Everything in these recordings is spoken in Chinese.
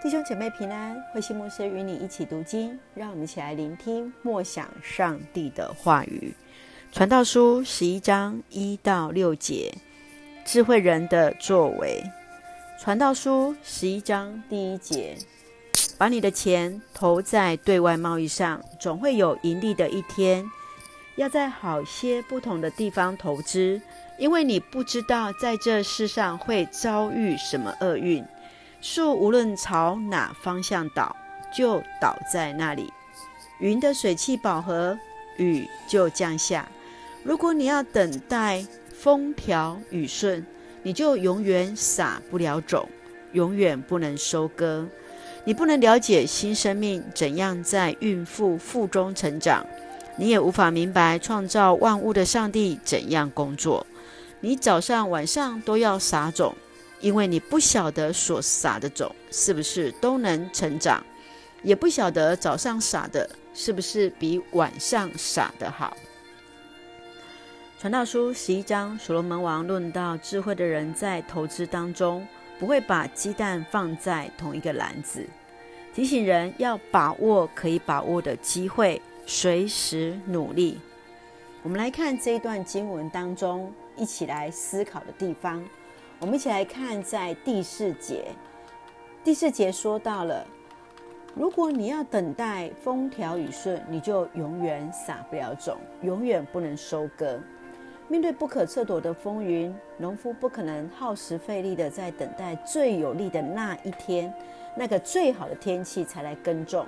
弟兄姐妹平安，慧心牧师与你一起读经，让我们一起来聆听默想上帝的话语。传道书十一章一到六节，智慧人的作为。传道书十一章第一节，把你的钱投在对外贸易上，总会有盈利的一天。要在好些不同的地方投资，因为你不知道在这世上会遭遇什么厄运。树无论朝哪方向倒，就倒在那里。云的水汽饱和，雨就降下。如果你要等待风调雨顺，你就永远撒不了种，永远不能收割。你不能了解新生命怎样在孕妇腹中成长，你也无法明白创造万物的上帝怎样工作。你早上晚上都要撒种。因为你不晓得所撒的种是不是都能成长，也不晓得早上撒的是不是比晚上撒的好。传道书十一章，所罗门王论到智慧的人在投资当中不会把鸡蛋放在同一个篮子，提醒人要把握可以把握的机会，随时努力。我们来看这一段经文当中，一起来思考的地方。我们一起来看，在第四节，第四节说到了，如果你要等待风调雨顺，你就永远撒不了种，永远不能收割。面对不可测度的风云，农夫不可能耗时费力的在等待最有利的那一天，那个最好的天气才来耕种。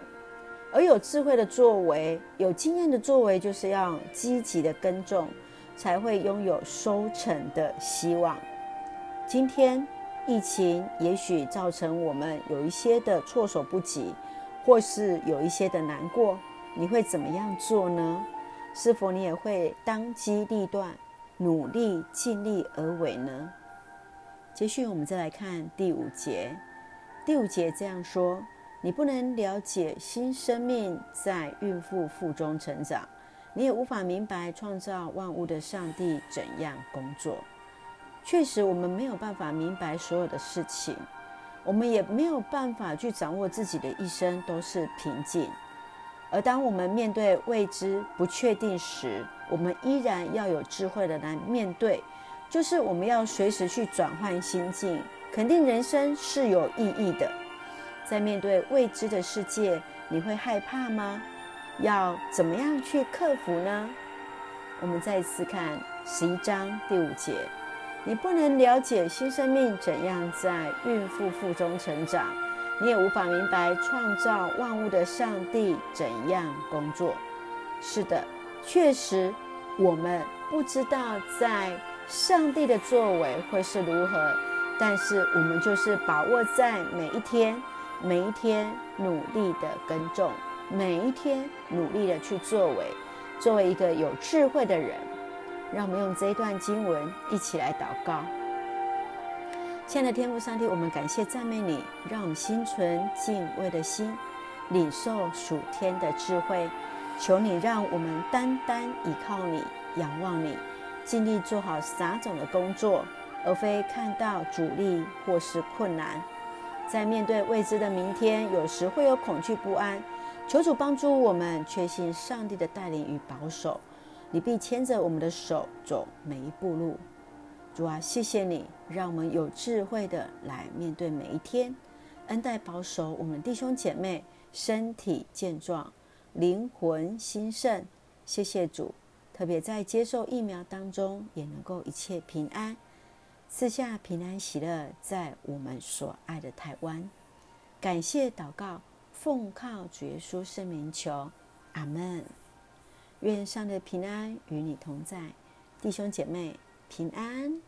而有智慧的作为，有经验的作为，就是要积极的耕种，才会拥有收成的希望。今天疫情也许造成我们有一些的措手不及，或是有一些的难过，你会怎么样做呢？是否你也会当机立断，努力尽力而为呢？接续我们再来看第五节，第五节这样说：你不能了解新生命在孕妇腹中成长，你也无法明白创造万物的上帝怎样工作。确实，我们没有办法明白所有的事情，我们也没有办法去掌握自己的一生都是平静。而当我们面对未知、不确定时，我们依然要有智慧的来面对，就是我们要随时去转换心境，肯定人生是有意义的。在面对未知的世界，你会害怕吗？要怎么样去克服呢？我们再次看十一章第五节。你不能了解新生命怎样在孕妇腹中成长，你也无法明白创造万物的上帝怎样工作。是的，确实，我们不知道在上帝的作为会是如何，但是我们就是把握在每一天，每一天努力的耕种，每一天努力的去作为，作为一个有智慧的人。让我们用这一段经文一起来祷告。亲爱的天父上帝，我们感谢赞美你，让我们心存敬畏的心，领受属天的智慧。求你让我们单单依靠你，仰望你，尽力做好撒种的工作，而非看到阻力或是困难。在面对未知的明天，有时会有恐惧不安。求主帮助我们，确信上帝的带领与保守。你必牵着我们的手走每一步路，主啊，谢谢你，让我们有智慧的来面对每一天，恩待保守我们弟兄姐妹身体健壮，灵魂兴盛。谢谢主，特别在接受疫苗当中也能够一切平安，赐下平安喜乐在我们所爱的台湾。感谢祷告，奉靠主耶稣圣名求，阿门。愿上帝的平安与你同在，弟兄姐妹平安。